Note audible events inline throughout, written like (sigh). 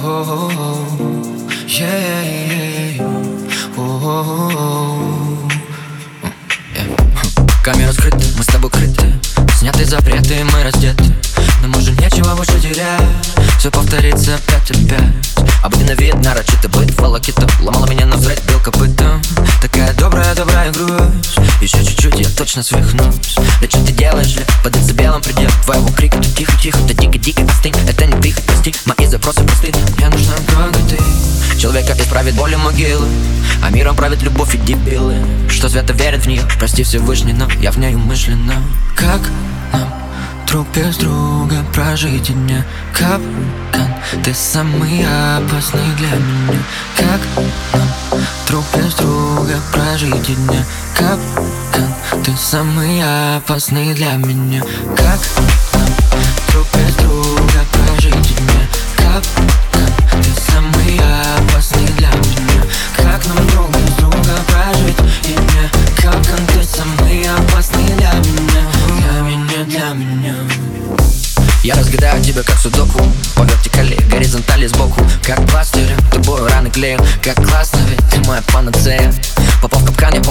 Э, камера скрыта, мы с тобой крыты. Сняты запреты, мы раздеты. Но можем нечего больше терять. Все повторится пять и пять. Обыденно вид, нарочито быт, волокита. Ломала меня на взрыв, белка бытом Такая добрая, добрая грусть еще чуть-чуть, я точно свихнусь. Да что ты делаешь, ли? Под белым предел Твоего крика, ты тихо, тихо, да дико-дико остынь Это не ты, прости, мои запросы просты Мне нужна только ты. Человека исправит боли могилы А миром правит любовь и дебилы. Что свято верит в нее Прости Всевышний, но я в ней умышленно Как нам друг без друга прожить дня Капкан, ты самый опасный для меня. Как нам друг без друга прожить дня Капкан, ты самый опасный для меня. Как нам друг без друга прожить дня Капкан, ты самый опасный для меня. Как нам друг без друга прожить? Дня Капкан, ты самый опасный для меня. Для меня, для меня. Я разгадаю тебя как судоку. По вертикали, горизонтали сбоку. Как пластырем, тобою раны клею. Как классно, ведь ты моя панацея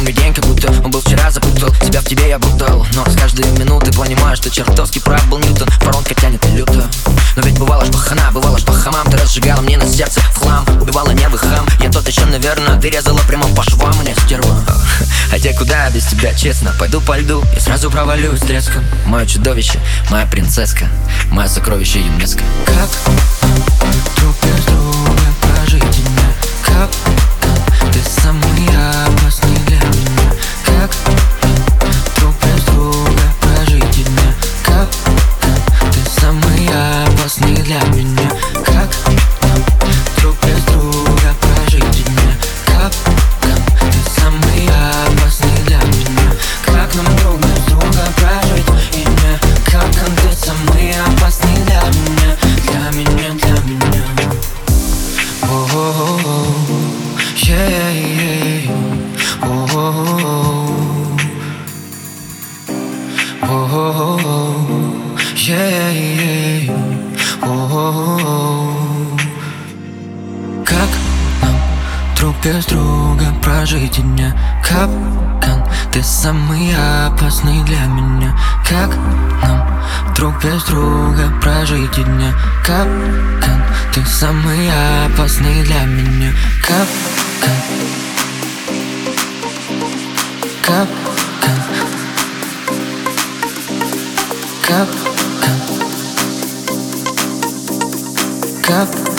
помню день, как будто Он был вчера запутал, себя в тебе я будал Но с каждой минуты понимаю, что чертовски прав был Ньютон. Воронка тянет люто. Но ведь бывало ж пахана, бывало по хамам. Ты разжигала мне на сердце в хлам Убивала нервы хам. Я тот еще, наверное, ты резала прямо по швам Мне стерва. (laughs) Хотя куда я без тебя, честно Пойду по льду. И сразу провалюсь треском. Мое чудовище, моя принцесска Мое сокровище ЮНЕСКО. Как друг без Как нам друг без друга прожить дня Капкан, ты самый опасный для меня. Как нам друг без друга прожить дня Капкан, ты самый опасный для меня. Капкан Капкан Капкан Капкан